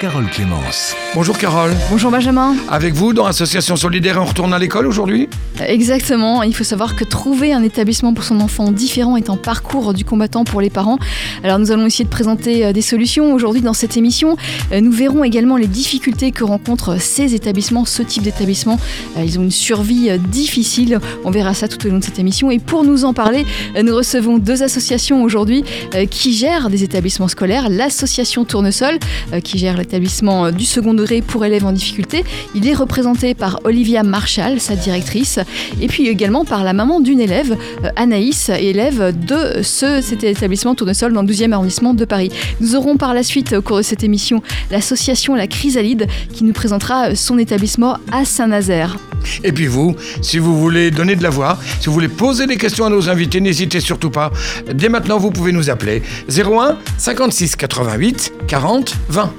Carole Clémence. Bonjour Carole. Bonjour Benjamin. Avec vous dans Association Solidaire, on retourne à l'école aujourd'hui? Exactement, il faut savoir que trouver un établissement pour son enfant différent est un parcours du combattant pour les parents. Alors nous allons essayer de présenter euh, des solutions aujourd'hui dans cette émission. Euh, Nous verrons également les difficultés que rencontrent ces établissements, ce type d'établissement. Euh, Ils ont une survie difficile, on verra ça tout au long de cette émission. Et pour nous en parler, nous recevons deux associations aujourd'hui qui gèrent des établissements scolaires. L'association Tournesol, qui gère euh, du second degré pour élèves en difficulté. Il est représenté par Olivia Marshall, sa directrice, et puis également par la maman d'une élève, euh, Anaïs, élève de ce, cet établissement Tournesol dans le 12e arrondissement de Paris. Nous aurons par la suite, au cours de cette émission, l'association La Chrysalide qui nous présentera son établissement à Saint-Nazaire. Et puis vous, si vous voulez donner de la voix, si vous voulez poser des questions à nos invités, n'hésitez surtout pas. Dès maintenant, vous pouvez nous appeler 01 56 88 40 20.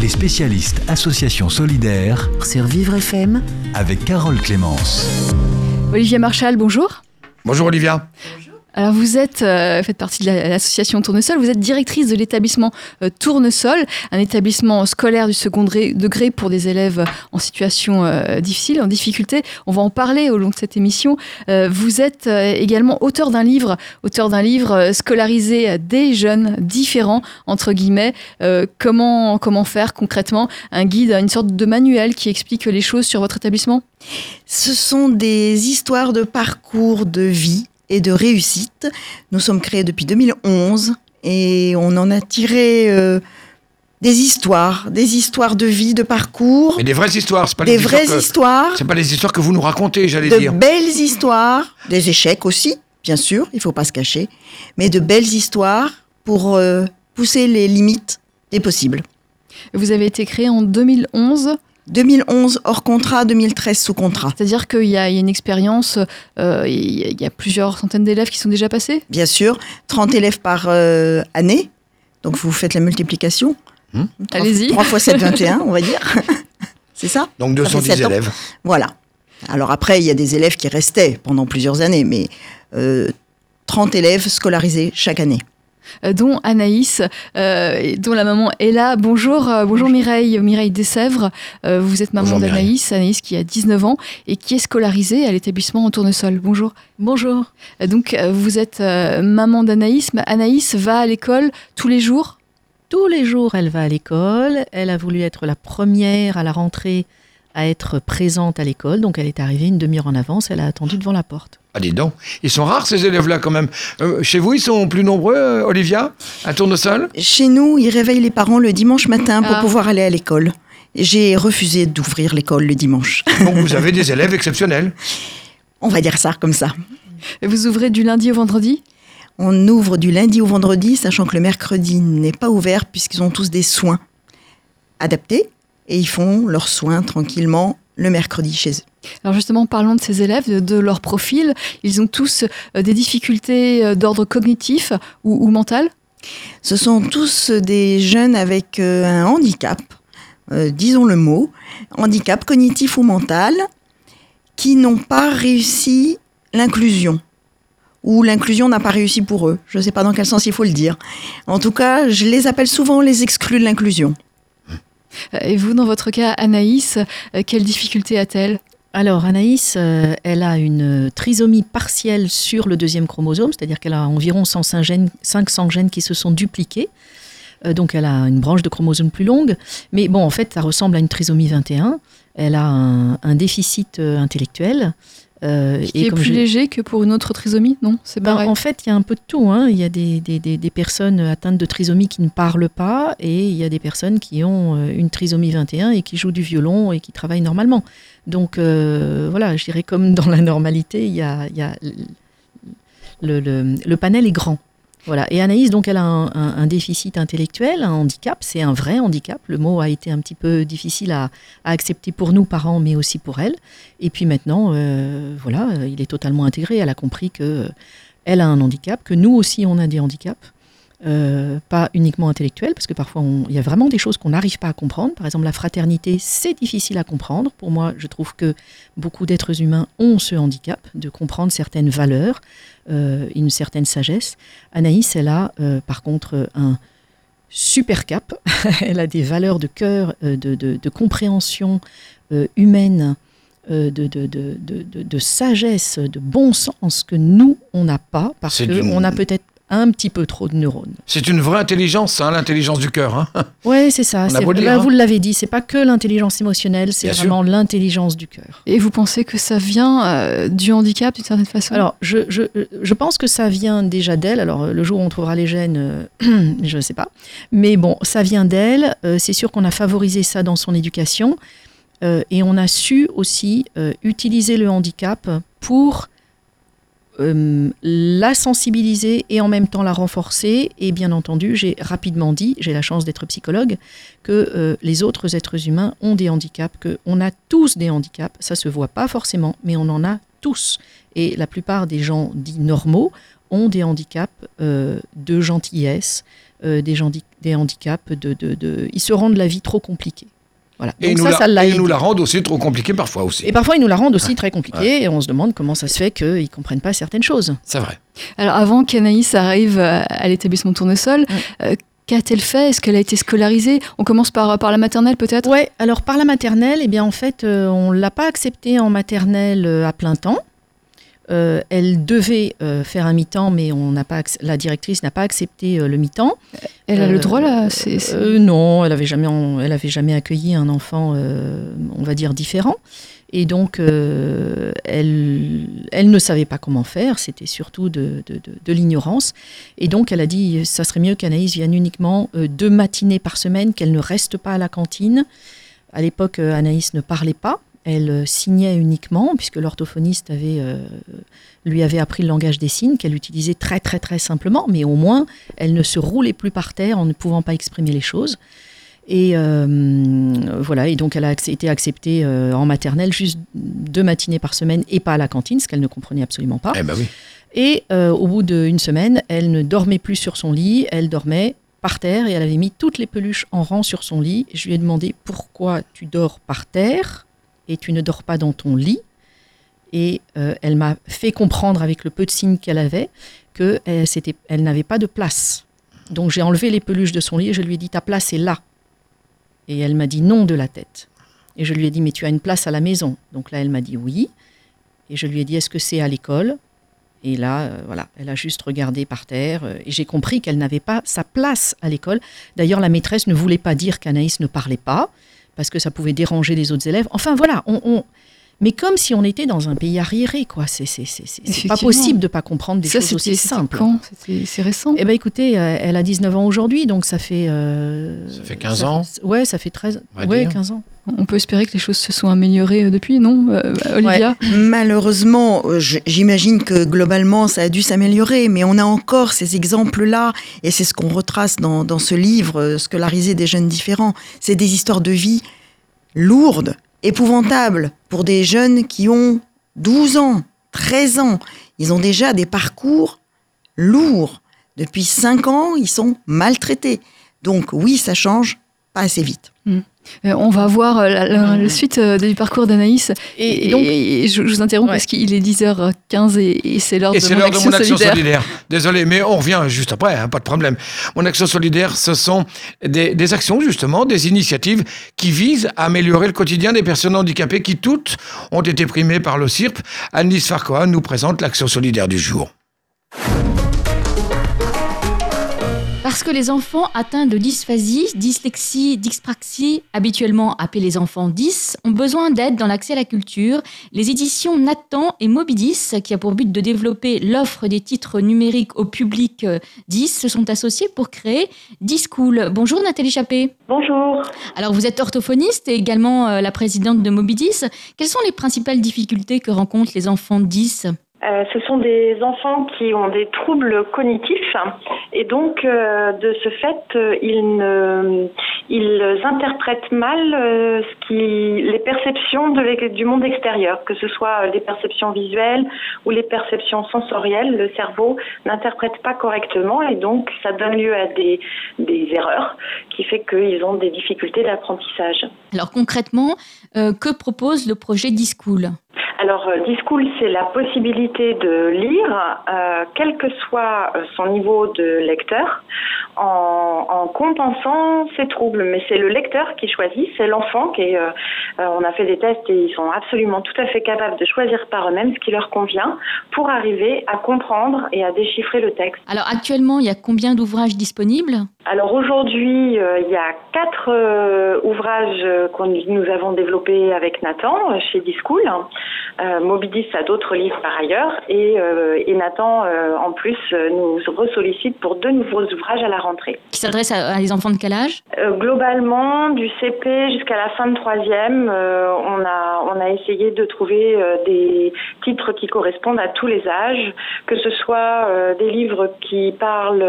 Les spécialistes Association Solidaire sur Vivre FM, avec Carole Clémence. Olivia Marshall, bonjour. Bonjour Olivia. Alors vous êtes, euh, faites partie de la- l'association Tournesol, vous êtes directrice de l'établissement euh, Tournesol, un établissement scolaire du second degré- pour des élèves en situation euh, difficile, en difficulté. On va en parler au long de cette émission. Euh, vous êtes également auteur d'un livre, auteur d'un livre scolarisé des jeunes différents, entre guillemets. Comment, comment faire concrètement? Un guide, une sorte de manuel qui explique les choses sur votre établissement? Ce sont des histoires de parcours de vie et de réussite. Nous sommes créés depuis 2011 et on en a tiré euh, des histoires, des histoires de vie, de parcours, Mais des vraies histoires, c'est pas des les vraies histoires C'est pas les histoires que vous nous racontez, j'allais de dire. belles histoires, des échecs aussi, bien sûr, il faut pas se cacher, mais de belles histoires pour euh, pousser les limites des possibles. Vous avez été créé en 2011. 2011 hors contrat, 2013 sous contrat. C'est-à-dire qu'il y, a il y a une expérience, euh, il y a- il y a plusieurs centaines d'élèves qui sont déjà passés? Bien sûr, 30 élèves par euh, année. Donc vous faites la multiplication. Hmm. Trois- Allez-y. 3 fois 7, 21, on va dire. C'est ça? Donc Ça fait 210 sept ans. élèves. Voilà. Alors après, il y a des élèves qui restaient pendant plusieurs années, mais euh, 30 élèves scolarisés chaque année. Euh, dont Anaïs, euh, dont la maman est là. Bonjour, euh, bonjour Mireille, Mireille Dessèvres. Euh, vous êtes maman d'Anaïs, Anaïs qui a 19 ans et qui est scolarisée à l'établissement en tournesol. Bonjour. Bonjour. Euh, Donc euh, vous êtes euh, maman d'Anaïs, Anaïs va à l'école tous les jours? Tous les jours, elle va à l'école. Elle a voulu être la première à la rentrée à être présente à l'école. Donc, elle est arrivée une demi-heure en avance. Elle a attendu devant la porte. Ah, dis donc. Ils sont rares ces élèves-là quand même. Euh, chez vous, ils sont plus nombreux, euh, Olivia À Tournesol? Chez nous, ils réveillent les parents le dimanche matin pour Ah. pouvoir aller à l'école. J'ai refusé d'ouvrir l'école le dimanche. Donc vous avez des élèves exceptionnels. On va dire ça comme ça. Vous ouvrez du lundi au vendredi? On ouvre du lundi au vendredi, sachant que le mercredi n'est pas ouvert puisqu'ils ont tous des soins adaptés et ils font leurs soins tranquillement le mercredi chez eux. Alors justement, parlons de ces élèves, de, de leur profil. Ils ont tous euh, des difficultés euh, d'ordre cognitif ou, ou mental? Ce sont tous des jeunes avec euh, un handicap, euh, disons le mot, handicap cognitif ou mental, qui n'ont pas réussi l'inclusion. Ou l'inclusion n'a pas réussi pour eux. Je ne sais pas dans quel sens il faut le dire. En tout cas, je les appelle souvent les exclus de l'inclusion. Et vous, dans votre cas, Anaïs, quelles difficultés a-t-elle? Alors, Anaïs, euh, elle a une trisomie partielle sur le deuxième chromosome, c'est-à-dire qu'elle a environ 105 gènes, 500 gènes qui se sont dupliqués. Euh, donc, elle a une branche de chromosome plus longue. Mais bon, en fait, ça ressemble à une trisomie 21. Elle a un, un déficit euh, intellectuel. Euh, Qui est comme plus je- léger que pour une autre trisomie Non, c'est Ben, en fait, il y a un peu de tout. hein. Il y a des, des- des- des personnes atteintes de trisomie qui ne parlent pas et il y a des personnes qui ont une trisomie 21 et qui jouent du violon et qui travaillent normalement. Donc euh, voilà, je dirais comme dans la normalité, il y a, le, panel est grand. Voilà. Et Anaïs, donc, elle a un, déficit intellectuel, un handicap. C'est un vrai handicap. Le mot a été un petit peu difficile à, accepter pour nous, parents, mais aussi pour elle. Et puis maintenant, euh, voilà, il est totalement intégré. Elle a compris que euh, elle a un handicap, que nous aussi, on a des handicaps. Euh, pas uniquement intellectuels, parce que parfois il y a vraiment des choses qu'on n'arrive pas à comprendre. Par exemple, la fraternité, c'est difficile à comprendre. Pour moi, je trouve que beaucoup d'êtres humains ont ce handicap de comprendre certaines valeurs, euh, une certaine sagesse. Anaïs, elle a euh, par contre un super cap. elle a des valeurs de cœur, de, de- de compréhension humaine, de, de, sagesse, de bon sens que nous, on n'a pas, parce qu'on a peut-être un petit peu trop de neurones. C'est une vraie intelligence, hein, l'intelligence du cœur. hein. Ouais, c'est ça. Là, dire, hein. vous l'avez dit, c'est pas que l'intelligence émotionnelle, c'est Bien sûr. vraiment l'intelligence du cœur. Et vous pensez que ça vient euh, du handicap d'une certaine façon? Alors, je, je, je pense que ça vient déjà d'elle. Alors, euh, le jour où on trouvera les gènes, euh, je ne sais pas. Mais bon, ça vient d'elle. Euh, c'est sûr qu'on a favorisé ça dans son éducation. Euh, et on a su aussi euh, utiliser le handicap pour euh, la sensibiliser et en même temps la renforcer. Et bien entendu, j'ai rapidement dit, j'ai la chance d'être psychologue, que euh, les autres êtres humains ont des handicaps, qu'on a tous des handicaps. Ça se voit pas forcément, mais on en a tous. Et la plupart des gens dits normaux ont des handicaps euh, de gentillesse, des, handicaps de- Ils se rendent la vie trop compliquée. Voilà. Et, Donc nous ça, la, ça l'a et aidé. nous la rendent aussi trop compliquée parfois aussi. Et parfois, ils nous la rendent aussi très compliquée et on se demande comment ça se fait qu'ils ne comprennent pas certaines choses. C'est vrai. Alors avant qu'Anaïs arrive à, à l'établissement Tournesol, euh, qu'a-t-elle fait? Est-ce qu'elle a été scolarisée? On commence par, par la maternelle peut-être? Ouais, alors par la maternelle, eh bien en fait, euh, on l'a pas acceptée en maternelle euh, à plein temps. Euh, elle devait euh, faire un mi-temps, mais on n'a pas la directrice n'a pas accepté euh, le mi-temps. Elle a le droit là Euh, non, elle avait jamais, elle avait jamais accueilli un enfant, on va dire différent. Et donc, euh, elle, elle ne savait pas comment faire. C'était surtout de, de- de- de l'ignorance. Et donc, elle a dit, ça serait mieux qu'Anaïs vienne uniquement deux matinées par semaine, qu'elle ne reste pas à la cantine. À l'époque, Anaïs ne parlait pas. Elle euh, signait uniquement, puisque l'orthophoniste avait, euh, lui avait appris le langage des signes, qu'elle utilisait très très très simplement, mais au moins, elle ne se roulait plus par terre en ne pouvant pas exprimer les choses. Et euh, voilà, et donc elle a été acceptée euh, en maternelle juste deux matinées par semaine et pas à la cantine, ce qu'elle ne comprenait absolument pas. Eh ben oui. Et euh, au bout d'une semaine, elle ne dormait plus sur son lit, elle dormait par terre et elle avait mis toutes les peluches en rang sur son lit. Je lui ai demandé pourquoi tu dors par terre? Et tu ne dors pas dans ton lit. Et euh, elle m'a fait comprendre avec le peu de signes qu'elle avait que elle, c'était- elle n'avait pas de place. Donc j'ai enlevé les peluches de son lit et je lui ai dit ta place est là. Et elle m'a dit non de la tête. Et je lui ai dit mais tu as une place à la maison. Donc là elle m'a dit oui. Et je lui ai dit est-ce que c'est à l'école? Et là, euh, voilà, elle a juste regardé par terre euh, et j'ai compris qu'elle n'avait pas sa place à l'école. D'ailleurs, la maîtresse ne voulait pas dire qu'Anaïs ne parlait pas parce que ça pouvait déranger les autres élèves. Enfin, voilà, on, mais comme si on était dans un pays arriéré, quoi. C'est pas possible de pas comprendre des ça choses aussi simples. C'est récent Eh ben écoutez, euh, elle a 19 ans aujourd'hui, donc ça fait... euh, Ça fait 15 ans Ouais, ça fait 13... On va Ouais, dire. 15 ans. On peut espérer que les choses se sont améliorées euh, depuis, non euh, Olivia? Malheureusement, j'imagine que globalement, ça a dû s'améliorer, mais on a encore ces exemples-là, et c'est ce qu'on retrace dans, dans ce livre, Scolariser des jeunes différents. C'est des histoires de vie lourdes, épouvantables, pour des jeunes qui ont 12 ans, 13 ans. Ils ont déjà des parcours lourds. Depuis 5 ans, ils sont maltraités. Donc oui, ça change pas assez vite. Euh, On va voir euh, la, la- la suite euh, du parcours d'Anaïs. Et, donc, et je, je vous interromps Ouais. parce qu'il est 10h15 et, c'est l'heure de, mon de action mon action solidaire. solidaire. Désolé, mais on revient juste après, hein, pas de problème. Mon action solidaire, ce sont des, des actions, justement, des initiatives qui visent à améliorer le quotidien des personnes handicapées qui toutes ont été primées par le CIRP. Annelise Farquhar nous présente l'action solidaire du jour. Parce que les enfants atteints de dysphasie, dyslexie, dyspraxie, habituellement appelés les enfants 10, ont besoin d'aide dans l'accès à la culture, les éditions Nathan et Mobidis, qui a pour but de développer l'offre des titres numériques au public euh, 10, se sont associés pour créer Discool. Bonjour Nathalie Chappé. Bonjour. Alors vous êtes orthophoniste et également euh, la présidente de Mobidis. Quelles sont les principales difficultés que rencontrent les enfants 10 Euh, ce sont des enfants qui ont des troubles cognitifs et donc euh, de ce fait euh, ils, ils interprètent mal les perceptions de, du monde extérieur, que ce soit les perceptions visuelles ou les perceptions sensorielles. Le cerveau n'interprète pas correctement et donc ça donne lieu à des, des erreurs qui fait qu'ils ont des difficultés d'apprentissage. Alors concrètement, que propose le projet D-School alors, euh, Discool, c'est la possibilité de lire, euh, quel que soit euh, son niveau de lecteur, en, en compensant ses troubles. Mais c'est le lecteur qui choisit, c'est l'enfant qui est. on a fait des tests et ils sont absolument tout à fait capables de choisir par eux-mêmes ce qui leur convient pour arriver à comprendre et à déchiffrer le texte. Alors, actuellement, il y a combien d'ouvrages disponibles? Alors, aujourd'hui, il y a quatre ouvrages que nous avons développés avec Nathan chez Discool. Euh, Mobidis a d'autres livres par ailleurs et, euh, et Nathan, euh, en plus, nous ressollicite pour deux nouveaux ouvrages à la rentrée. Qui s'adressent à, à, des enfants de quel âge? Globalement, du CP jusqu'à la fin de troisième, on, a, on a essayé de trouver des titres qui correspondent à tous les âges, que ce soit des livres qui parlent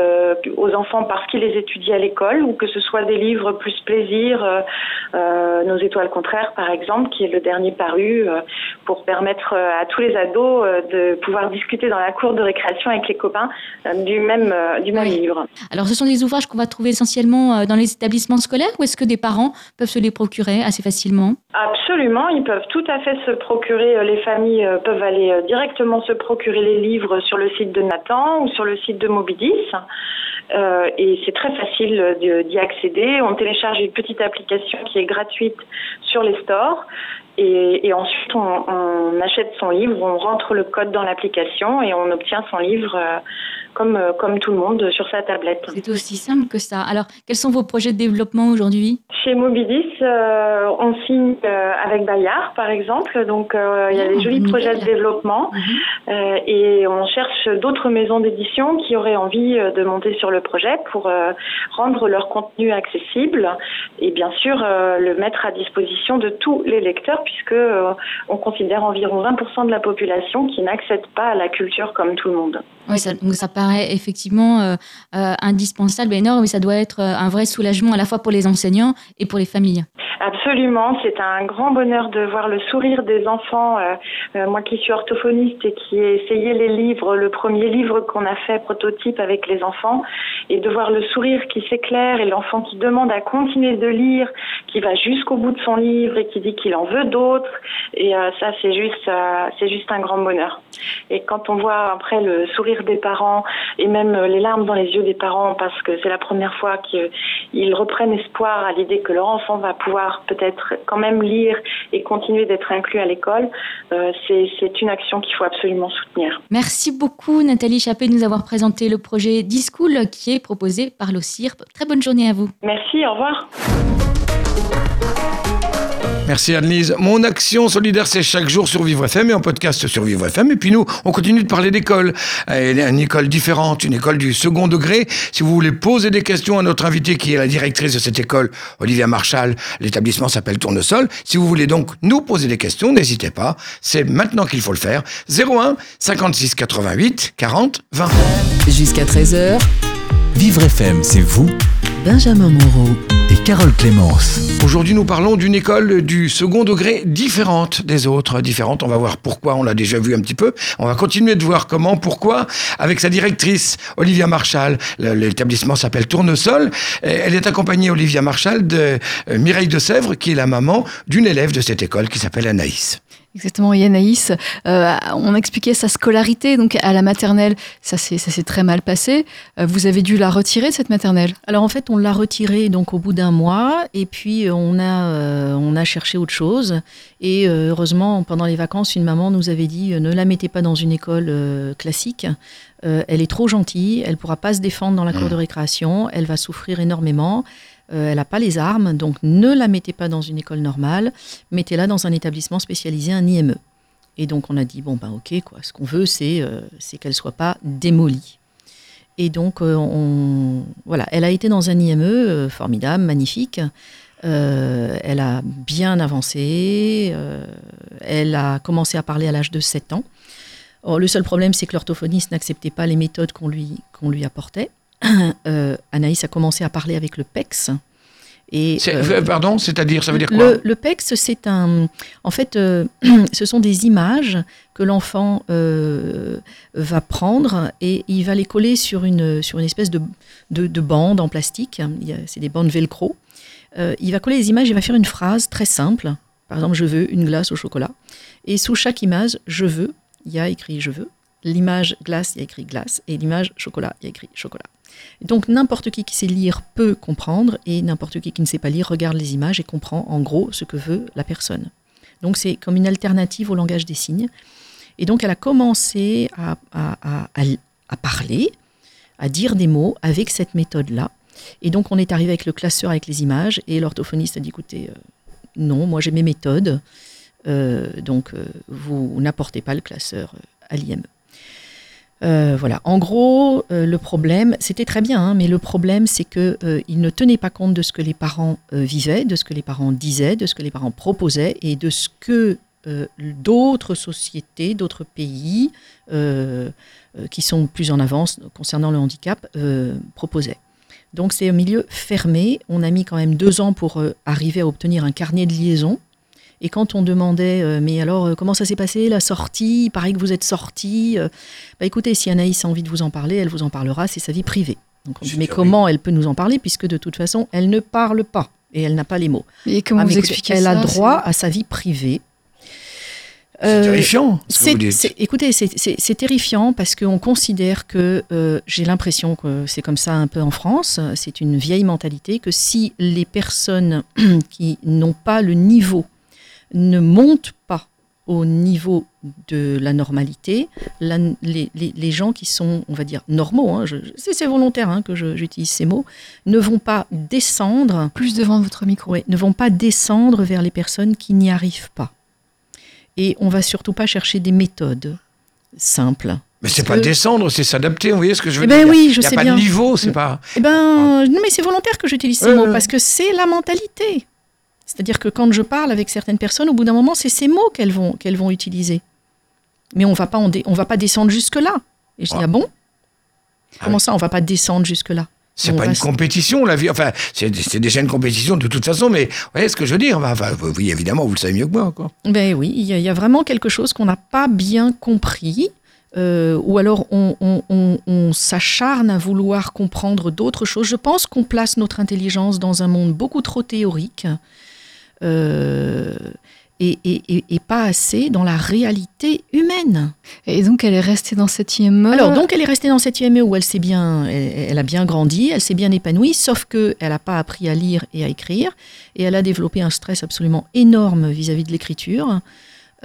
aux enfants parce qu'ils les étudient à l'école ou que ce soit des livres plus plaisir, Nos étoiles contraires par exemple, qui est le dernier paru pour permettre euh, à tous les ados euh, de pouvoir discuter dans la cour de récréation avec les copains euh, du même, du même livre. Alors, ce sont des ouvrages qu'on va trouver essentiellement dans les établissements scolaires ou est-ce que des parents peuvent se les procurer assez facilement? Absolument, ils peuvent tout à fait se procurer, les familles peuvent aller directement se procurer les livres sur le site de Nathan ou sur le site de Mobidis. Euh, et c'est très facile d'y accéder. On télécharge une petite application qui est gratuite sur les stores et, et ensuite on, on, achète son livre, on rentre le code dans l'application et on obtient son livre euh, comme, euh, comme tout le monde sur sa tablette. C'est aussi simple que ça. Alors, quels sont vos projets de développement aujourd'hui? Chez Mobidis, euh, on signe avec Bayard, par exemple. Donc, il y a ah, des jolis projets de développement. Mhm. Et on cherche d'autres maisons d'édition qui auraient envie de monter sur le projet pour rendre leur contenu accessible et bien sûr le mettre à disposition de tous les lecteurs puisque on considère environ 20% de la population qui n'accède pas à la culture comme tout le monde. Oui, ça, ça paraît effectivement euh, euh, indispensable, énorme, mais ça doit être euh, un vrai soulagement à la fois pour les enseignants et pour les familles. Absolument, c'est un grand bonheur de voir le sourire des enfants. moi qui suis orthophoniste et qui ai essayé les livres, le premier livre qu'on a fait prototype avec les enfants, et de voir le sourire qui s'éclaire et l'enfant qui demande à continuer de lire, qui va jusqu'au bout de son livre et qui dit qu'il en veut d'autres. Et ça, c'est juste, c'est juste un grand bonheur. Et quand on voit après le sourire des parents et même les larmes dans les yeux des parents parce que c'est la première fois qu'ils reprennent espoir à l'idée que leur enfant va pouvoir peut-être quand même lire et continuer d'être inclus à l'école, euh, c'est une action qu'il faut absolument soutenir. Merci beaucoup Nathalie Chappé de nous avoir présenté le projet D-School qui est proposé par l'OCIRP. Très bonne journée à vous. Merci, au revoir. Merci Annelise. Mon action solidaire, c'est chaque jour sur Vivre FM et en podcast sur Vivre FM. Et puis nous, on continue de parler d'école. Une école différente, une école du second degré. Si vous voulez poser des questions à notre invité qui est la directrice de cette école, Olivia Marshall, l'établissement s'appelle Tournesol. Si vous voulez donc nous poser des questions, n'hésitez pas. C'est maintenant qu'il faut le faire. 01 56 88 40 20. Jusqu'à 13h. Vivre FM, c'est vous. Benjamin Moreau et Carole Clémence. Aujourd'hui, nous parlons d'une école du second degré différente des autres, différente. On va voir pourquoi, on l'a déjà vu un petit peu. On va continuer de voir comment, pourquoi, avec sa directrice, Olivia Marshall. L'établissement s'appelle Tournesol. Elle est accompagnée, Olivia Marshall, de euh, Mireille de Sèvres, qui est la maman d'une élève de cette école qui s'appelle Anaïs. Exactement, Yanaïs. Euh, on expliquait sa scolarité donc à la maternelle. Ça s'est très mal passé. Euh, vous avez dû la retirer cette maternelle? Alors en fait, on l'a retirée donc au bout d'un mois et puis on a euh, on a cherché autre chose. Et euh, heureusement, pendant les vacances, une maman nous avait dit ne la mettez pas dans une école classique. elle est trop gentille. Elle pourra pas se défendre dans la cour de récréation. Elle va souffrir énormément. Euh, elle n'a pas les armes, donc ne la mettez pas dans une école normale, mettez-la dans un établissement spécialisé, un IME. Et donc on a dit, bon ben ok, quoi, ce qu'on veut c'est euh, qu'elle ne soit pas démolie. Et donc euh, voilà, elle a été dans un IME formidable, magnifique. elle a bien avancé, elle a commencé à parler à l'âge de 7 ans. Le seul problème, c'est que l'orthophoniste n'acceptait pas les méthodes qu'on lui apportait. Euh, Anaïs a commencé à parler avec le PEX. Et, C'est- euh, Pardon, c'est-à-dire, ça veut dire quoi? le, le PEX, c'est un. En fait, euh, ce sont des images que l'enfant euh, va prendre et il va les coller sur une, sur une espèce de, de, de bande en plastique. C'est des bandes velcro. Euh, il va coller les images, il va faire une phrase très simple. Par exemple, je veux une glace au chocolat. Et sous chaque image, je veux, il y a écrit je veux. L'image glace, il y a écrit glace. Et l'image chocolat, il y a écrit chocolat. Donc n'importe qui qui sait lire peut comprendre et n'importe qui qui ne sait pas lire regarde les images et comprend en gros ce que veut la personne. Donc c'est comme une alternative au langage des signes. Et donc elle a commencé à, parler, à dire des mots avec cette méthode-là. Et donc on est arrivé avec le classeur avec les images et l'orthophoniste a dit écoutez, euh, non, moi j'ai mes méthodes, euh, donc euh, vous n'apportez pas le classeur à l'IME. Euh, voilà. En gros, euh, le problème, c'était très bien, hein, mais le problème, c'est que euh, il ne tenait pas compte de ce que les parents vivaient, de ce que les parents disaient, de ce que les parents proposaient et de ce que d'autres sociétés, d'autres pays qui sont plus en avance concernant le handicap proposaient. Donc c'est un milieu fermé. On a mis quand même deux ans pour arriver à obtenir un carnet de liaison. Et quand on demandait, euh, mais alors euh, comment ça s'est passé la sortie? Il paraît que vous êtes sortie. euh, bah écoutez, si Anaïs a envie de vous en parler, elle vous en parlera, c'est sa vie privée. Donc on dit, mais comment elle peut nous en parler puisque de toute façon, elle ne parle pas et elle n'a pas les mots. Et comment Ah, vous écoutez, expliquez Elle ça a droit à sa vie privée. C'est Euh, terrifiant, ce que c'est- vous dites. c'est- écoutez, c'est- terrifiant parce qu'on considère que, euh, j'ai l'impression que c'est comme ça un peu en France, c'est une vieille mentalité, que si les personnes qui n'ont pas le niveau ne montent pas au niveau de la normalité, la- les, les- les gens qui sont, on va dire, normaux, hein, c'est volontaire hein, que j'utilise ces mots, ne vont pas descendre Plus devant votre micro. oui, ne vont pas descendre vers les personnes qui n'y arrivent pas. Et on va surtout pas chercher des méthodes simples. Mais c'est pas que- descendre, c'est s'adapter, vous voyez ce que je veux Eh ben dire oui, je Il n'y a sais pas bien. de niveau, c'est pas... Eh ben, non, mais c'est volontaire que j'utilise ces Ouais, mots parce que c'est la mentalité. C'est-à-dire que quand je parle avec certaines personnes, au bout d'un moment, c'est ces mots qu'elles vont, qu'elles vont utiliser. Mais on va pas, en dé- on va pas descendre jusque là. Et je dis Ah. ah bon? Comment oui. ça, on va pas descendre jusque là C'est pas une compétition, la vie. Enfin, c'est déjà une compétition de toute façon, mais vous voyez ce que je veux dire Enfin, oui, évidemment, vous le savez mieux que moi. Quoi. Ben oui, il y, a- il y a vraiment quelque chose qu'on n'a pas bien compris. euh, ou alors on, on- on- on s'acharne à vouloir comprendre d'autres choses. Je pense qu'on place notre intelligence dans un monde beaucoup trop théorique euh, et, et- et- et pas assez dans la réalité humaine. Et donc, elle est restée dans cette IME. Alors donc elle est restée dans cette IME où elle s'est bien, elle, elle a bien grandi, elle s'est bien épanouie, sauf que elle n'a pas appris à lire et à écrire, et elle a développé un stress absolument énorme vis-à-vis de l'écriture,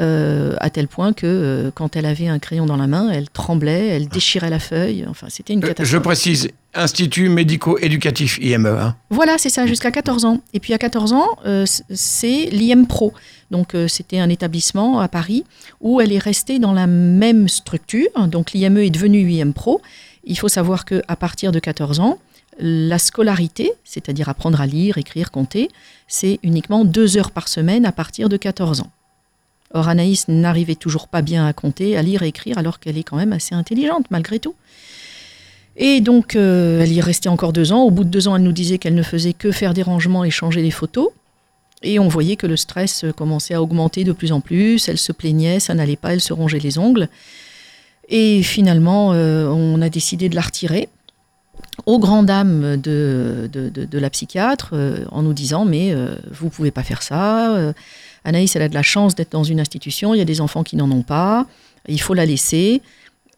euh, à tel point que euh, quand elle avait un crayon dans la main, elle tremblait, elle déchirait la feuille. Enfin, c'était une Euh, catastrophe. Je précise, Institut médico-éducatif IME. hein. Voilà, c'est ça, jusqu'à 14 ans. Et puis à 14 ans, euh, c'est l'IM Pro. Donc euh, c'était un établissement à Paris où elle est restée dans la même structure. Donc l'IME est devenue IM Pro. Il faut savoir que à partir de 14 ans, la scolarité, c'est-à-dire apprendre à lire, écrire, compter, c'est uniquement deux heures par semaine à partir de 14 ans. Or Anaïs n'arrivait toujours pas bien à compter, à lire et écrire, alors qu'elle est quand même assez intelligente malgré tout. Et donc, euh, elle y est restée encore deux ans. Au bout de deux ans, elle nous disait qu'elle ne faisait que faire des rangements et changer les photos. Et on voyait que le stress euh, commençait à augmenter de plus en plus. Elle se plaignait, ça n'allait pas, elle se rongeait les ongles. Et finalement, euh, on a décidé de la retirer aux grandes dames de, la psychiatre en nous disant Mais euh, vous pouvez pas faire ça. Anaïs, elle a de la chance d'être dans une institution. Il y a des enfants qui n'en ont pas. Il faut la laisser.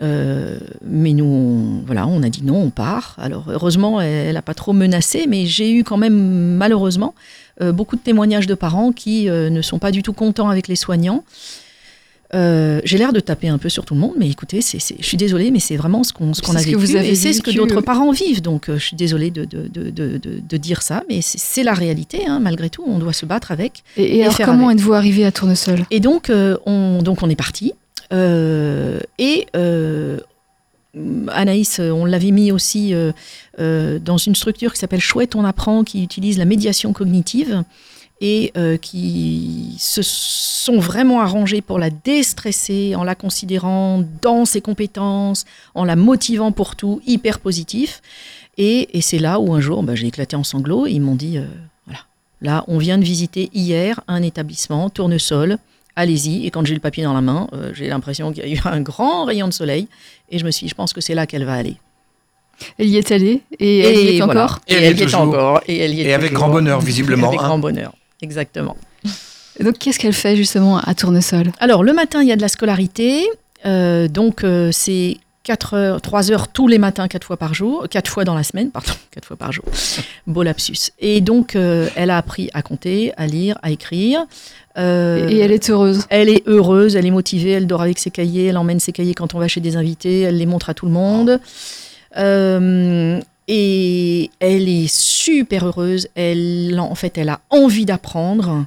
Euh, mais nous, on, voilà, on a dit non, on part. Alors heureusement, elle n'a pas trop menacé, mais j'ai eu quand même malheureusement euh, beaucoup de témoignages de parents qui euh, ne sont pas du tout contents avec les soignants. J'ai l'air de taper un peu sur tout le monde, mais écoutez, c'est, c'est- je suis désolée, mais c'est vraiment ce qu'on, ce qu'on a ce que vécu vous avez et c'est ce que d'autres parents vivent. Donc je suis désolée de, de, de, de, de- de dire ça, mais c'est, c'est la réalité. hein, malgré tout, on doit se battre avec. Et, et et alors, comment avec. êtes-vous arrivé à Tournesol? Et donc, on, donc on est parti. Euh, et euh, Anaïs, on l'avait mis aussi euh, euh, dans une structure qui s'appelle Chouette, on apprend, qui utilise la médiation cognitive. et qui se sont vraiment arrangés pour la déstresser en la considérant dans ses compétences, en la motivant pour tout, hyper positif. Et, c'est là où un jour, bah, j'ai éclaté en sanglots et ils m'ont dit, voilà, là, on vient de visiter hier un établissement, Tournesol, allez-y. Et quand j'ai le papier dans la main, euh, j'ai l'impression qu'il y a eu un grand rayon de soleil. Et je me suis dit, je pense que c'est là qu'elle va aller. Elle y est allée et, elle y est voilà. encore. Et, Et elle elle y est encore. Et, elle y est Et avec toujours. grand bonheur, visiblement, Avec hein. grand bonheur, exactement. Donc qu'est-ce qu'elle fait justement à Tournesol? Alors, le matin, il y a de la scolarité. Euh, donc, euh, c'est 4 heures, 3 heures tous les matins, 4 fois par jour, 4 fois dans la semaine, pardon, 4 fois par jour. Beau lapsus. Et donc, euh, elle a appris à compter, à lire, à écrire. Euh, Et elle est heureuse. elle est heureuse, elle est motivée, elle dort avec ses cahiers, elle emmène ses cahiers quand on va chez des invités, elle les montre à tout le monde. Euh, et elle est super heureuse. Elle, en fait, elle a envie d'apprendre.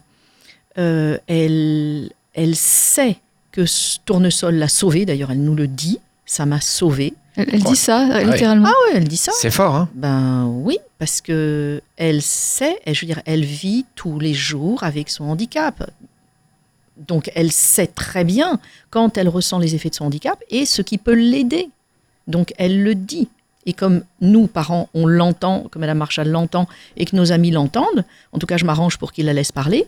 Euh, elle, elle sait que ce tournesol l'a sauvée. D'ailleurs, elle nous le dit. Ça m'a sauvée. Elle, dit ça ouais. littéralement. Ah ouais, elle dit ça. C'est fort, hein Ben oui, parce que elle sait, et je veux dire, elle vit tous les jours avec son handicap. Donc elle sait très bien quand elle ressent les effets de son handicap et ce qui peut l'aider. Donc elle le dit. Et comme nous, parents, on l'entend, que Madame Marshall l'entend et que nos amis l'entendent, en tout cas je m'arrange pour qu'ils la laissent parler,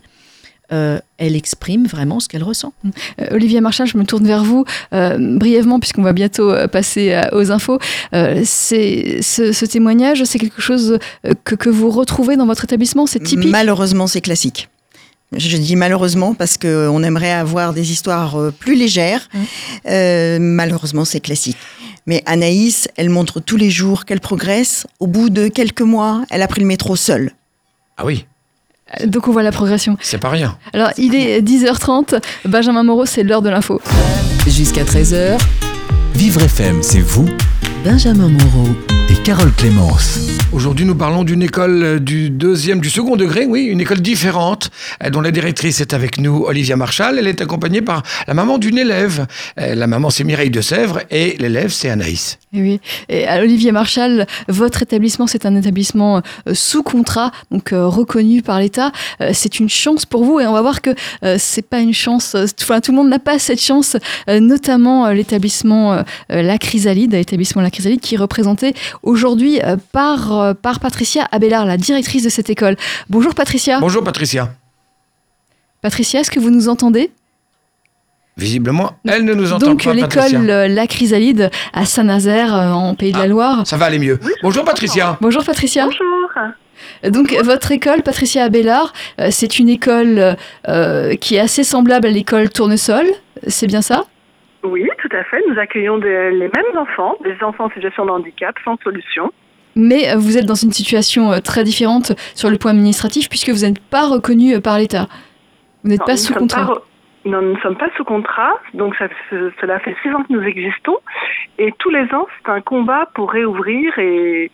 euh, elle exprime vraiment ce qu'elle ressent. Euh, Olivier Marchal, je me tourne vers vous euh, brièvement puisqu'on va bientôt euh, passer aux infos. Euh, c'est ce, ce témoignage, c'est quelque chose que, que vous retrouvez dans votre établissement, c'est typique? Malheureusement, c'est classique. Je dis malheureusement parce qu'on aimerait avoir des histoires plus légères. Mmh. Euh, malheureusement, c'est classique. Mais Anaïs, elle montre tous les jours qu'elle progresse. Au bout de quelques mois, elle a pris le métro seule. Ah oui, Donc on voit la progression. c'est pas rien. Alors il est 10h30, Benjamin Moreau, c'est l'heure de l'info. Jusqu'à 13h, Vivre FM, c'est vous Benjamin Moreau. et Carole Clémence. Aujourd'hui, nous parlons d'une école euh, du deuxième, du second degré, oui, une école différente, euh, dont la directrice est avec nous, Olivia Marchal. Elle est accompagnée par la maman d'une élève. Euh, La maman, c'est Mireille de Sèvres et l'élève, c'est Anaïs. Et oui. Et à Olivier Marchal, votre établissement, c'est un établissement sous contrat, donc reconnu par l'État. C'est une chance pour vous, et on va voir que c'est pas une chance. Enfin, tout le monde n'a pas cette chance, notamment l'établissement La Chrysalide, l'établissement La Chrysalide, qui est représenté aujourd'hui euh, par euh, par Patricia Abélard, la directrice de cette école. Bonjour Patricia. Bonjour Patricia. Patricia, est-ce que vous nous entendez? Visiblement, elle ne nous entend Donc pas, Patricia. l'école euh, La Chrysalide à Saint-Nazaire, en Pays de la Ah. Loire. Ça va aller mieux. Bonjour Patricia. Bonjour Patricia. Bonjour. Donc votre école, Patricia Abélard, euh, c'est une école euh, qui est assez semblable à l'école Tournesol, c'est bien ça? Oui, tout à fait. Nous accueillons les mêmes enfants, des enfants en situation de handicap sans solution. Mais euh, vous êtes dans une situation euh, très différente sur le point administratif puisque vous n'êtes pas reconnu euh, par l'État. Vous n'êtes pas sous contrat. pas re- non, nous ne sommes pas sous contrat, donc ça, cela fait six ans que nous existons. Et tous les ans, c'est un combat pour réouvrir et,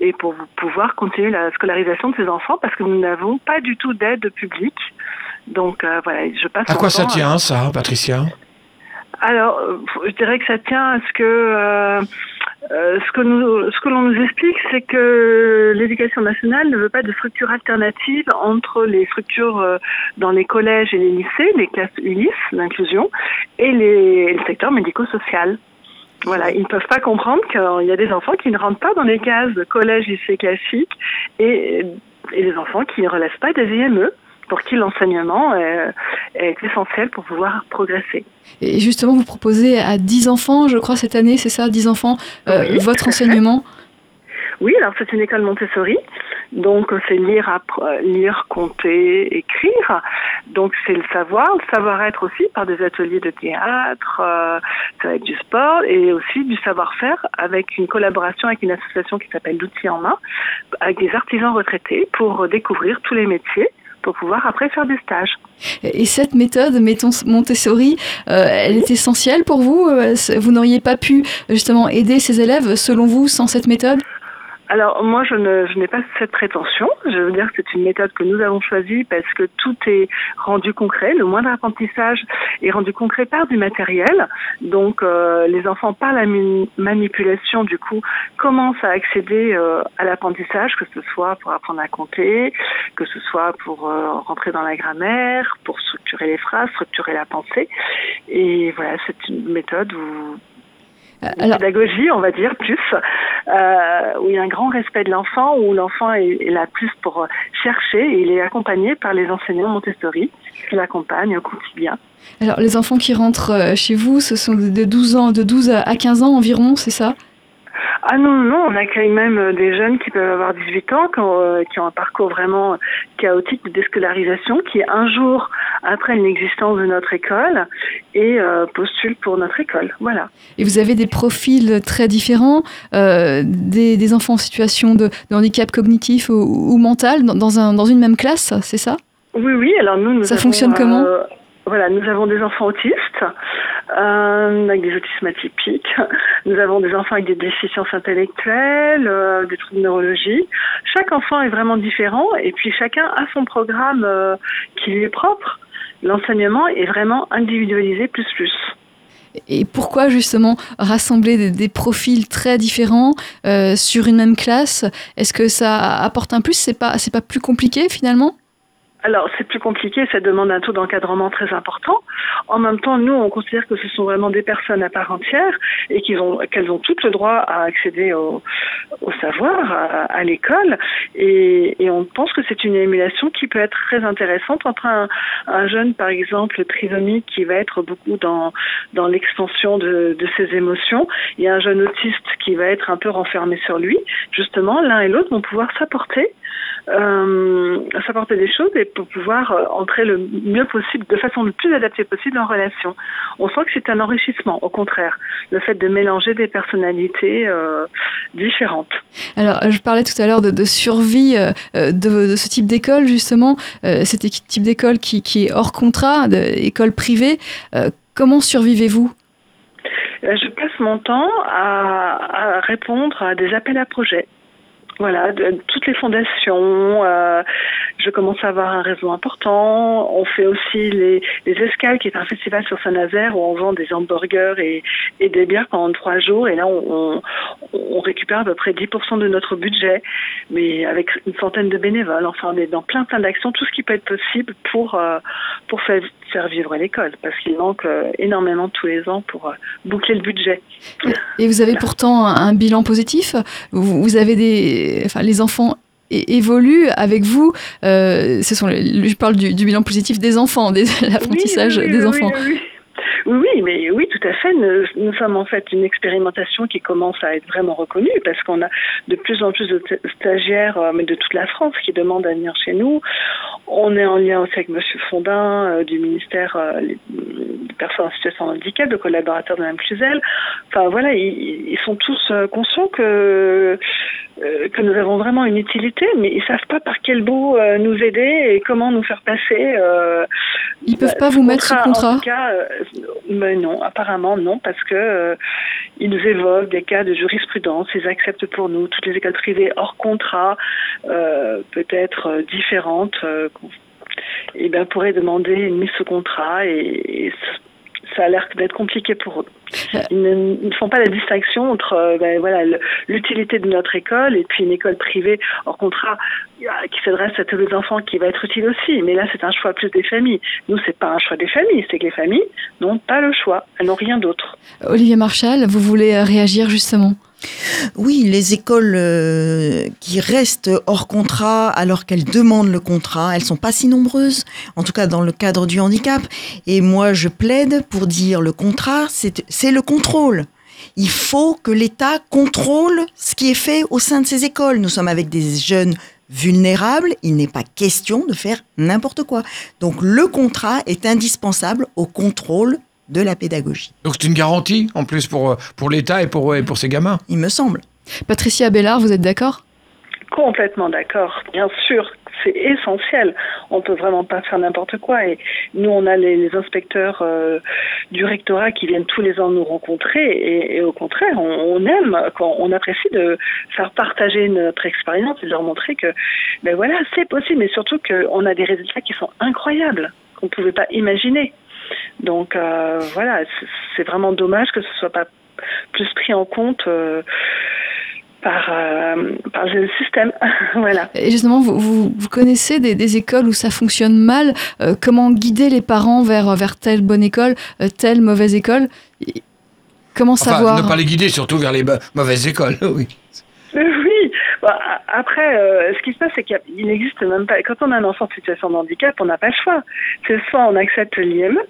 et pour pouvoir continuer la scolarisation de ces enfants parce que nous n'avons pas du tout d'aide publique. Donc euh, voilà, je passe À quoi ça à- tient, ça, Patricia? Alors, euh, je dirais que ça tient à ce que euh, euh, ce que nous, ce que l'on nous explique, c'est que l'éducation nationale ne veut pas de structure alternative entre les structures euh, dans les collèges et les lycées, les classes ULIS, l'inclusion, et les, le secteur médico-social. Voilà, ils ne peuvent pas comprendre qu'il y a des enfants qui ne rentrent pas dans les cases collège, lycée classique, et, et des enfants qui ne relèvent pas des IME, pour qui l'enseignement est, est essentiel pour pouvoir progresser. Et justement, vous proposez à 10 enfants, je crois, cette année, c'est ça, 10 enfants, euh, Oui, votre enseignement? Oui, alors c'est une école Montessori, donc c'est lire, euh, lire, compter, écrire. Donc c'est le savoir, le savoir-être aussi par des ateliers de théâtre, euh, ça va être du sport et aussi du savoir-faire avec une collaboration avec une association qui s'appelle l'outil en main, avec des artisans retraités pour découvrir tous les métiers pour pouvoir après faire des stages. Et cette méthode, mettons Montessori, euh, elle est essentielle pour vous Euh, Vous n'auriez pas pu justement aider ces élèves, selon vous, sans cette méthode? Alors moi, je ne je n'ai pas cette prétention. Je veux dire que c'est une méthode que nous avons choisie parce que tout est rendu concret. Le moindre apprentissage est rendu concret par du matériel. Donc euh, les enfants, par la manipulation, du coup, commencent à accéder euh, à l'apprentissage, que ce soit pour apprendre à compter, que ce soit pour euh, rentrer dans la grammaire, pour structurer les phrases, structurer la pensée. Et voilà, c'est une méthode où alors, pédagogie, on va dire, plus, euh, où il y a un grand respect de l'enfant, où l'enfant est, là plus pour chercher et il est accompagné par les enseignants Montessori qui l'accompagnent au quotidien. Alors, les enfants qui rentrent euh, chez vous, ce sont de 12 ans, de 12 à 15 ans environ, c'est ça? Ah non, non, on accueille même euh, des jeunes qui peuvent avoir 18 ans, euh, qui ont, un parcours vraiment chaotique de déscolarisation, qui un jour après l'existence de notre école et euh, postulent pour notre école. Voilà. Et vous avez des profils très différents, des, enfants en situation de, handicap cognitif ou, mental dans, un, dans une même classe, c'est ça? Oui, oui. Alors nous, nous ça fonctionne comment? Voilà, nous avons des enfants autistes, euh, avec des autismes atypiques. Nous avons des enfants avec des déficiences intellectuelles, euh, des troubles de neurologie. Chaque enfant est vraiment différent et puis chacun a son programme euh, qui lui est propre. L'enseignement est vraiment individualisé plus plus. Et pourquoi justement rassembler des, profils très différents sur une même classe? Est-ce que ça apporte un plus? C'est pas pas plus compliqué finalement? Alors, c'est plus compliqué, ça demande un taux d'encadrement très important. En même temps, nous, on considère que ce sont vraiment des personnes à part entière et qu'elles ont, qu'elles ont tout le droit à accéder au, savoir, à, l'école. Et, on pense que c'est une émulation qui peut être très intéressante entre un, jeune, par exemple, trisomique qui va être beaucoup dans, dans l'expansion de, de ses émotions et un jeune autiste qui va être un peu renfermé sur lui. Justement, l'un et l'autre vont pouvoir s'apporter euh, s'apporter des choses et pour pouvoir euh, entrer le mieux possible, de façon le plus adaptée possible en relation. On sent que c'est un enrichissement, au contraire, le fait de mélanger des personnalités euh, différentes. Alors, je parlais tout à l'heure de, survie euh, de, ce type d'école, justement, cet type d'école qui, qui, est hors contrat, école privée. comment survivez-vous? Je passe mon temps à, à répondre à des appels à projets voilà, toutes les fondations. Euh, je commence à avoir un réseau important. On fait aussi les, les Escales, qui est un festival sur Saint-Nazaire où on vend des hamburgers et, et des bières pendant trois jours. Et là, on, on, récupère à peu près 10% de notre budget, mais avec une centaine de bénévoles. Enfin, on est dans plein, plein d'actions, tout ce qui peut être possible pour, euh, pour faire, faire vivre l'école, parce qu'il manque euh, énormément tous les ans pour euh, boucler le budget. Et vous avez pourtant un bilan positif. Vous avez des enfin, les enfants évoluent avec vous. Euh, ce sont, je parle du, bilan positif des enfants, des, l'apprentissage des enfants. Oui, mais oui, tout à fait. Nous, sommes en fait une expérimentation qui commence à être vraiment reconnue parce qu'on a de plus en plus de stagiaires, euh, mais de toute la France, qui demandent à venir chez nous. On est en lien aussi avec Monsieur Fondin euh, du ministère des personnes en situation de handicap, le collaborateur de Mme Cluzel. Enfin voilà, ils, sont tous conscients que que nous avons vraiment une utilité, mais ils savent pas par quel bout nous aider et comment nous faire passer. ils peuvent pas vous mettre sous contrat. En tout cas, mais non, apparemment non, parce que euh, ils évoquent des cas de jurisprudence, ils acceptent pour nous toutes les écoles privées hors contrat, euh, peut-être euh, différentes, et ben pourraient demander une mise sous contrat et ça a l'air d'être compliqué pour eux. Ils ne, font pas la distinction entre euh, ben, voilà l'utilité de notre école et puis une école privée hors contrat qui s'adresse à tous les enfants qui va être utile aussi. Mais là, c'est un choix plus des familles. Nous, c'est pas un choix des familles, c'est que les familles n'ont pas le choix, elles n'ont rien d'autre. Olivier Marchal, vous voulez euh, réagir justement? Oui, les écoles euh, qui restent hors contrat alors qu'elles demandent le contrat, elles sont pas si nombreuses, en tout cas dans le cadre du handicap. Et moi, je plaide pour dire le contrat, c'est le contrôle. Il faut que l'État contrôle ce qui est fait au sein de ces écoles. Nous sommes avec des jeunes vulnérables, il n'est pas question de faire n'importe quoi. Donc le contrat est indispensable au contrôle de la pédagogie. Donc c'est une garantie en plus pour, pour l'État et pour, et pour ces gamins Il me semble. Patricia Bellard, vous êtes d'accord? Complètement d'accord. Bien sûr, c'est essentiel. On peut vraiment pas faire n'importe quoi. Et nous, on a les, inspecteurs euh, du rectorat qui viennent tous les ans nous rencontrer. Et, au contraire, on, aime, quand on apprécie de faire partager notre expérience et de leur montrer que, ben voilà, c'est possible. Mais surtout qu'on a des résultats qui sont incroyables, qu'on ne pouvait pas imaginer. Donc euh, voilà, c'est vraiment dommage que ce soit pas plus pris en compte. Euh, par, euh, par le système. voilà. Et justement, vous, vous, connaissez des, écoles où ça fonctionne mal Comment guider les parents vers, vers telle bonne école, telle mauvaise école? Comment savoir? Ne pas les guider surtout vers les mauvaises écoles, oui. Oui, après, ce qui se passe, c'est qu'il n'existe même pas. Quand on a un enfant en situation de handicap, on n'a pas le choix. C'est soit on accepte l'IME,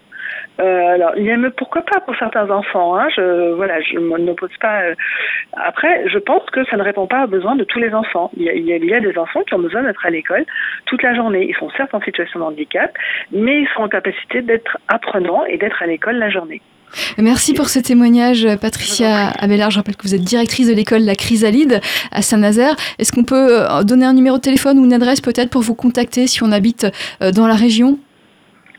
euh, alors, il pourquoi pas pour certains enfants. Hein, je, voilà, je n'oppose pas. Euh. Après, je pense que ça ne répond pas aux besoins de tous les enfants. Il y a, il y a des enfants qui ont besoin d'être à l'école toute la journée. Ils sont certes en situation de handicap, mais ils sont en capacité d'être apprenants et d'être à l'école la journée. Merci pour ce témoignage, Patricia Abelard. Je rappelle que vous êtes directrice de l'école La Chrysalide à Saint-Nazaire. Est-ce qu'on peut euh, donner un numéro de téléphone ou une adresse peut-être pour vous contacter si on habite dans la région?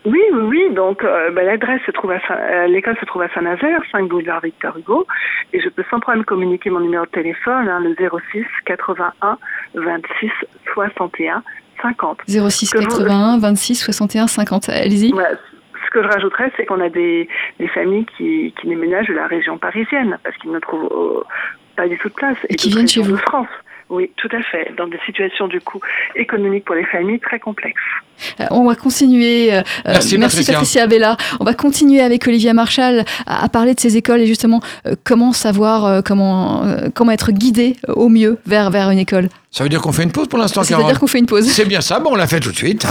Oui, oui, oui. Donc, euh, ben, l'adresse se trouve à euh, l'école se trouve à Saint-Nazaire, 5 boulevard Victor Hugo, et je peux sans problème communiquer mon numéro de téléphone, hein, le 06 81 26 61 50. 06 81 26 61 50. Allez-y. Ce que je rajouterais, c'est qu'on a des, des familles qui, qui déménagent de la région parisienne parce qu'ils ne trouvent euh, pas du tout de place et, qui viennent chez vous. De France. Oui, tout à fait. Dans des situations du coup économiques pour les familles très complexes. Euh, on va continuer. Euh, merci, Patricia. Bella. On va continuer avec Olivia Marshall à, parler de ces écoles et justement euh, comment savoir comment comment être guidé au mieux vers vers une école. Ça veut dire qu'on fait une pause pour l'instant, Ça veut dire qu'on fait une pause. C'est bien ça. Bon, on l'a fait tout de suite.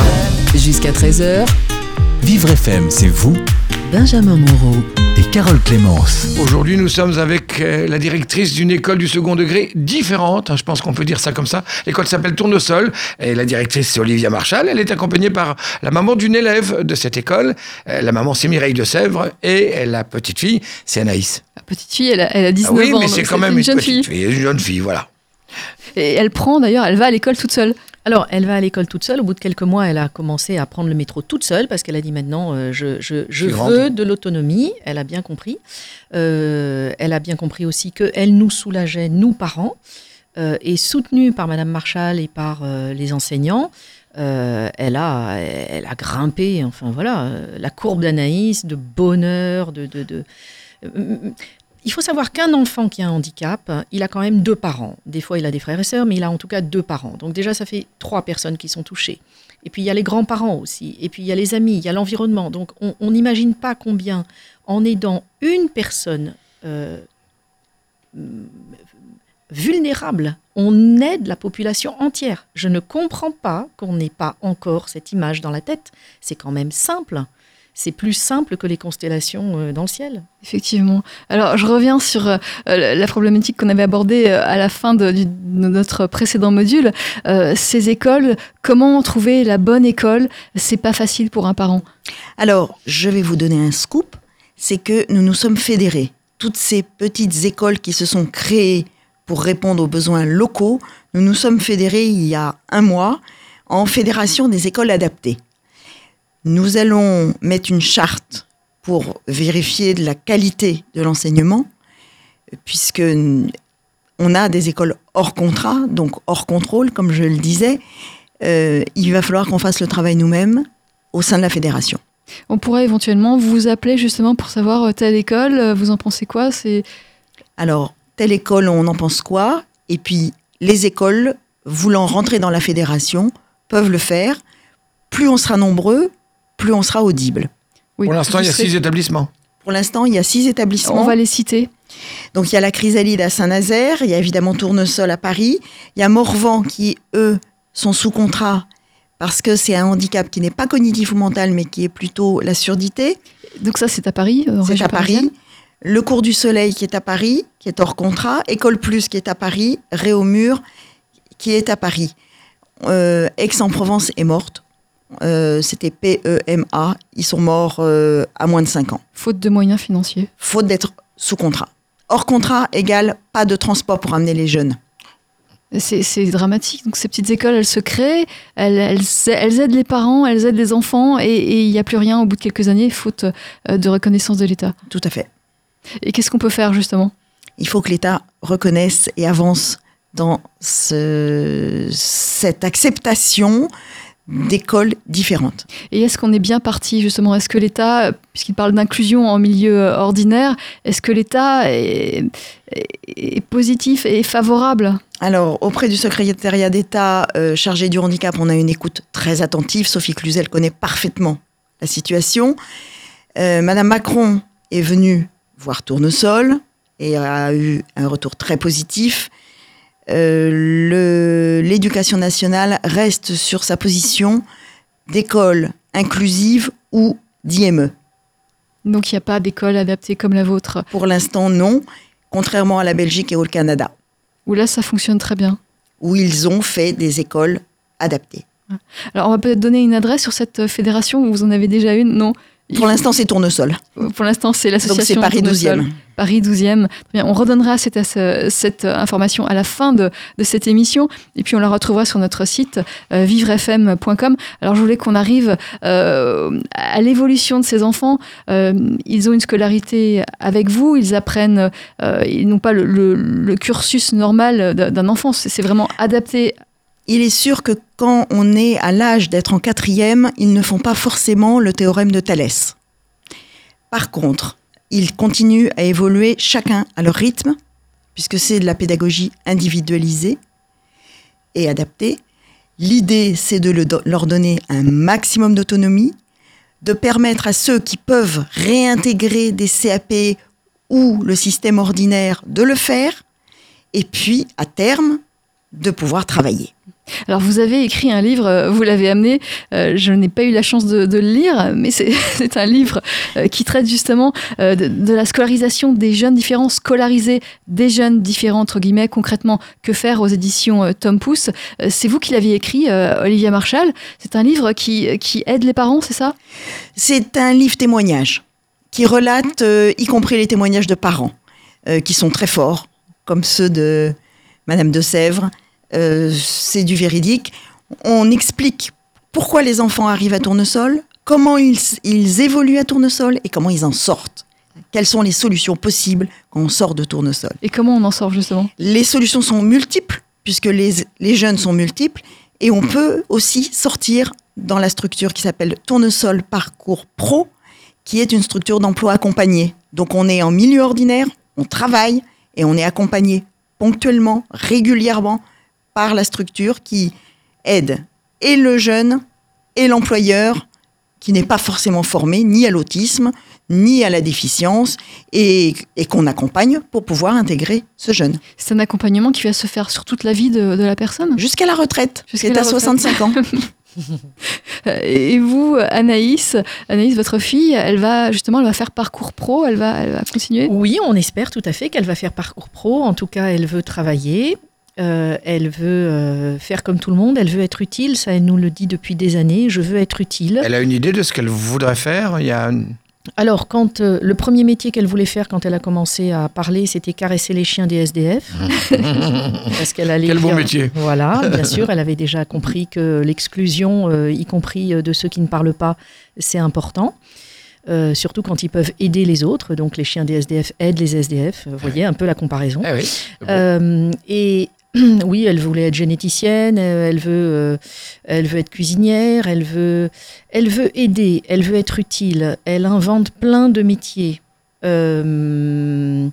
Jusqu'à 13h. Vivre FM, c'est vous. Benjamin Moreau et Carole Clémence. Aujourd'hui, nous sommes avec euh, la directrice d'une école du second degré différente, hein, je pense qu'on peut dire ça comme ça. L'école s'appelle Tournesol et la directrice c'est Olivia Marchal. Elle est accompagnée par la maman d'une élève de cette école. Euh, la maman c'est Mireille de Sèvres et la petite fille c'est Anaïs. La petite fille, elle a, elle a 19 ah oui, ans. Oui, mais c'est quand même une, jeune fille. Une jeune fille, voilà. Et elle prend d'ailleurs, elle va à l'école toute seule. Alors, elle va à l'école toute seule. Au bout de quelques mois, elle a commencé à prendre le métro toute seule parce qu'elle a dit maintenant, euh, je, je, veux de l'autonomie. Elle a bien compris. Euh, elle a bien compris aussi qu'elle nous soulageait, nous parents, euh, et soutenue par Madame Marshall et par les enseignants. elle, a, elle a grimpé, enfin voilà, la courbe d'Anaïs, de bonheur, de, de, de il faut savoir qu'un enfant qui a un handicap, il a quand même deux parents. Des fois, il a des frères et sœurs, mais il a en tout cas deux parents. Donc déjà, ça fait trois personnes qui sont touchées. Et puis, il y a les grands-parents aussi. Et puis, il y a les amis, il y a l'environnement. Donc, on n'imagine pas combien, en aidant une personne euh, vulnérable, on aide la population entière. Je ne comprends pas qu'on n'ait pas encore cette image dans la tête. C'est quand même simple c'est plus simple que les constellations euh, dans le ciel. Effectivement. Alors, je reviens sur euh, la problématique qu'on avait abordée euh, à la fin de, notre précédent module. ces écoles, comment trouver la bonne école? C'est pas facile pour un parent. Alors, je vais vous donner un scoop. C'est que nous nous sommes fédérés. Toutes ces petites écoles qui se sont créées pour répondre aux besoins locaux, nous nous sommes fédérés il y a un mois en Fédération des écoles adaptées. Nous allons mettre une charte pour vérifier la qualité de l'enseignement, puisque on a des écoles hors contrat, donc hors contrôle, comme je le disais. Euh, il va falloir qu'on fasse le travail nous-mêmes au sein de la fédération. On pourrait éventuellement vous appeler justement pour savoir euh, telle école, euh, vous en pensez quoi? C'est Alors, telle école, on en pense quoi? Et puis, les écoles voulant rentrer dans la fédération peuvent le faire. Plus on sera nombreux, plus on sera audible. pour l'instant, il y a six établissements. Pour l'instant, il y a six établissements. On va les citer. Donc il y a la Chrysalide à Saint-Nazaire, il y a évidemment Tournesol à Paris, il y a Morvan qui, eux, sont sous contrat parce que c'est un handicap qui n'est pas cognitif ou mental, mais qui est plutôt la surdité. Donc ça, c'est à Paris euh, C'est à Paris. Le Cours du Soleil qui est à Paris, qui est hors contrat. École Plus qui est à Paris. Réaumur qui est à Paris. Euh, Aix-en-Provence est morte. Euh, c'était PEMA. Ils sont morts euh, à moins de 5 ans. Faute de moyens financiers Faute d'être sous contrat. Hors contrat égale pas de transport pour amener les jeunes. C'est dramatique. Donc ces petites écoles, elles se créent, elles, elles, elles aident les parents, elles aident les enfants, et il n'y a plus rien au bout de quelques années, faute euh, de reconnaissance de l'État. Tout à fait. Et qu'est-ce qu'on peut faire justement? Il faut que l'État reconnaisse et avance dans ce- cette acceptation d'écoles différentes. Et est-ce qu'on est bien parti justement? Est-ce que l'État, puisqu'il parle d'inclusion en milieu euh, ordinaire, est-ce que l'État est, est- est positif et favorable? Alors, auprès du secrétariat d'État euh, chargé du handicap, on a une écoute très attentive. Sophie Cluzel connaît parfaitement la situation. Euh, Madame Macron est venue voir Tournesol et a eu un retour très positif. Euh, L'éducation nationale reste sur sa position d'école inclusive ou d'IME. Donc il n'y a pas d'école adaptée comme la vôtre, Pour l'instant, non, contrairement à la Belgique et au Canada, où là ça fonctionne très bien. où ils ont fait des écoles adaptées. Alors on va peut-être donner une adresse sur cette euh, fédération, vous en avez déjà une Non Pour l'instant, c'est Tournesol. Pour l'instant, c'est Donc, c'est l'association Paris Tournesol. 12e. Paris 12e. Très bien, on redonnera cette, cette information à la fin de, de cette émission et puis on la retrouvera sur notre site euh, vivrefm.com. Alors je voulais qu'on arrive euh, à l'évolution de ces enfants. Euh, ils ont une scolarité avec vous, ils apprennent, ils n'ont pas le, le- le cursus normal d'un enfant, c'est vraiment adapté. Il est sûr que quand on est à l'âge d'être en quatrième, ils ne font pas forcément le théorème de Thalès. Par contre, ils continuent à évoluer chacun à leur rythme, puisque c'est de la pédagogie individualisée et adaptée. L'idée, c'est de leur donner un maximum d'autonomie, de permettre à ceux qui peuvent réintégrer des CAP ou le système ordinaire de le faire, et puis, à terme, de pouvoir travailler. Alors vous avez écrit un livre, euh, vous l'avez amené, euh, je n'ai pas eu la chance de, le lire, mais c'est un livre euh, qui traite justement de, la scolarisation des jeunes différents, scolariser des jeunes différents, entre guillemets, concrètement, que faire aux éditions Tom Pouce? C'est vous qui l'aviez écrit, Olivia Marshall. C'est un livre qui, qui aide les parents, c'est ça? C'est un livre témoignage qui relate, y compris les témoignages de parents, qui sont très forts, comme ceux de Madame de Sèvres. Euh, c'est du véridique. On explique pourquoi les enfants arrivent à Tournesol, comment ils, ils évoluent à Tournesol et comment ils en sortent. Quelles sont les solutions possibles quand on sort de Tournesol Et comment on en sort justement? Les solutions sont multiples, puisque les, les jeunes sont multiples, et on peut aussi sortir dans la structure qui s'appelle Tournesol Parcours Pro, qui est une structure d'emploi accompagné. Donc on est en milieu ordinaire, on travaille, et on est accompagné ponctuellement, régulièrement, par la structure qui aide et le jeune et l'employeur qui n'est pas forcément formé ni à l'autisme, ni à la déficience, et, et qu'on accompagne pour pouvoir intégrer ce jeune. C'est un accompagnement qui va se faire sur toute la vie de, de la personne? Jusqu'à la retraite, Jusqu'à c'est la à retraite. 65 ans. Et vous, Anaïs, Anaïs, votre fille, elle va justement, elle va faire parcours pro, elle va, elle va continuer? Oui, on espère tout à fait qu'elle va faire parcours pro. En tout cas, elle veut travailler. Euh, elle veut euh, faire comme tout le monde. Elle veut être utile. Ça, elle nous le dit depuis des années. Je veux être utile. Elle a une idée de ce qu'elle voudrait faire Il y a une- Alors, quand euh, le premier métier qu'elle voulait faire quand elle a commencé à parler, c'était caresser les chiens des SDF. parce qu'elle allait Quel bon dire- métier. Voilà, bien sûr, elle avait déjà compris que l'exclusion, euh, y compris de ceux qui ne parlent pas, c'est important. Euh, surtout quand ils peuvent aider les autres. Donc les chiens des SDF aident les SDF. Vous voyez un peu la comparaison. Eh oui. Euh, et oui, elle voulait être généticienne, euh, elle veut, euh, elle veut être cuisinière, elle veut, elle veut aider, elle veut être utile. Elle invente plein de métiers. Euh,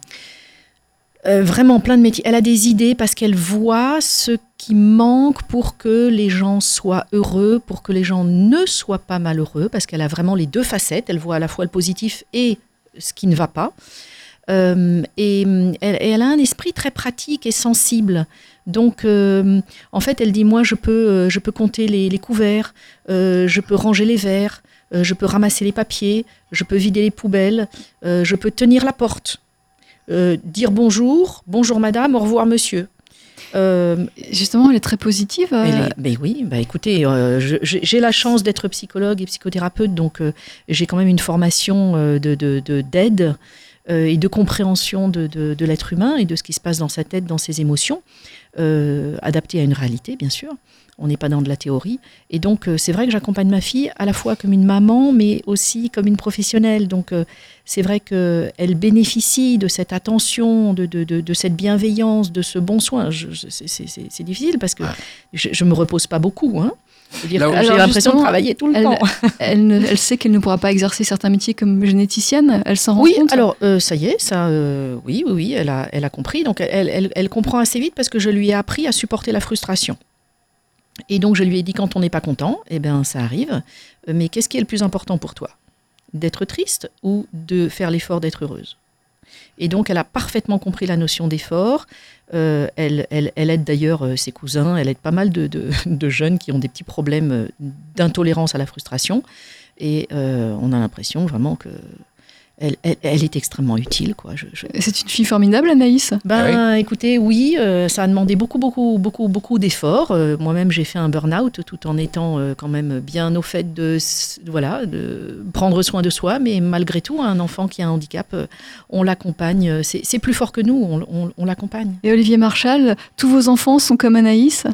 vraiment plein de métiers. Elle a des idées parce qu'elle voit ce qui manque pour que les gens soient heureux, pour que les gens ne soient pas malheureux, parce qu'elle a vraiment les deux facettes. Elle voit à la fois le positif et ce qui ne va pas. Euh, et, elle, et elle a un esprit très pratique et sensible. Donc, euh, en fait, elle dit moi, je peux, euh, je peux compter les, les couverts, euh, je peux ranger les verres, je peux ramasser les papiers, je peux vider les poubelles, je peux tenir la porte, dire bonjour, bonjour madame, au revoir monsieur. Euh, Justement, elle est très positive. est- mais oui, bah écoutez, euh, j'ai la chance d'être psychologue et psychothérapeute, donc euh, j'ai quand même une formation de- d'aide. Euh, et de compréhension de, de- de l'être humain et de ce qui se passe dans sa tête, dans ses émotions, euh, adapté à une réalité, bien sûr. On n'est pas dans de la théorie. Et donc, euh, c'est vrai que j'accompagne ma fille à la fois comme une maman, mais aussi comme une professionnelle. Donc, c'est vrai qu'elle bénéficie de cette attention, de, de, de, de cette bienveillance, de ce bon soin. C'est difficile parce que je ne me repose pas beaucoup. Hein. J'ai l'impression de travailler tout le elle- temps. Elle, ne- elle sait qu'elle ne pourra pas exercer certains métiers comme généticienne. Elle s'en rend Oui, compte. alors euh, ça y est, ça, euh, oui, oui, oui, elle a, elle a compris. Donc elle, elle, elle comprend assez vite parce que je lui ai appris à supporter la frustration. Et donc je lui ai dit quand on n'est pas content, eh bien ça arrive. Euh, Mais qu'est-ce qui est le plus important pour toi? D'être triste ou de faire l'effort d'être heureuse? Et donc elle a parfaitement compris la notion d'effort. Euh, elle, aide d'ailleurs euh, ses cousins, elle aide pas mal de, jeunes qui ont des petits problèmes euh, d'intolérance à la frustration. Et on a l'impression vraiment que elle, elle, elle est extrêmement utile. Quoi. Je, je- C'est une fille formidable, Anaïs? Ben, écoutez, oui, euh, ça a demandé beaucoup, beaucoup, beaucoup, beaucoup d'efforts. Euh, Moi-même, j'ai fait un burn-out tout en étant euh, quand même bien au fait de, voilà, de prendre soin de soi. Mais malgré tout, un enfant qui a un handicap, euh, on l'accompagne. C'est c'est plus fort que nous, on, on- on l'accompagne. Et Olivier Marchal, tous vos enfants sont comme Anaïs?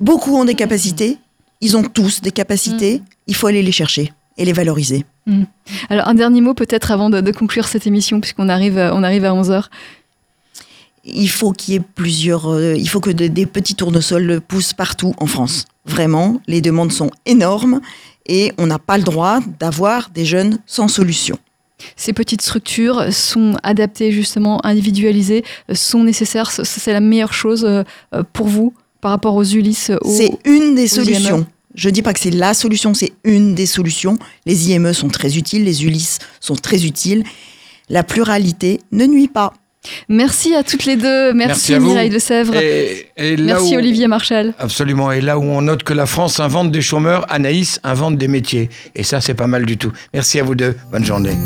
Beaucoup ont des capacités. Ils ont tous des capacités. Il faut aller les chercher et les valoriser. Alors, un dernier mot peut-être avant de, de conclure cette émission, puisqu'on arrive, euh, on arrive à 11h. Il faut qu'il y ait plusieurs. euh, il faut que de- des petits tournesols poussent partout en France. Vraiment, les demandes sont énormes et on n'a pas le droit d'avoir des jeunes sans solution. Ces petites structures sont adaptées, justement, individualisées, euh, sont nécessaires. C'est la meilleure chose pour vous par rapport aux Ulysses. aux- C'est une des aux IME. Je ne dis pas que c'est la solution, c'est une des solutions. Les IME sont très utiles, les ULIS sont très utiles. La pluralité ne nuit pas. Merci à toutes les deux. Merci, à Mireille de Sèvres. Et, Merci Olivier Marchal. Absolument. Et là où on note que la France invente des chômeurs, Anaïs invente des métiers. Et ça, c'est pas mal du tout. Merci à vous deux. Bonne journée.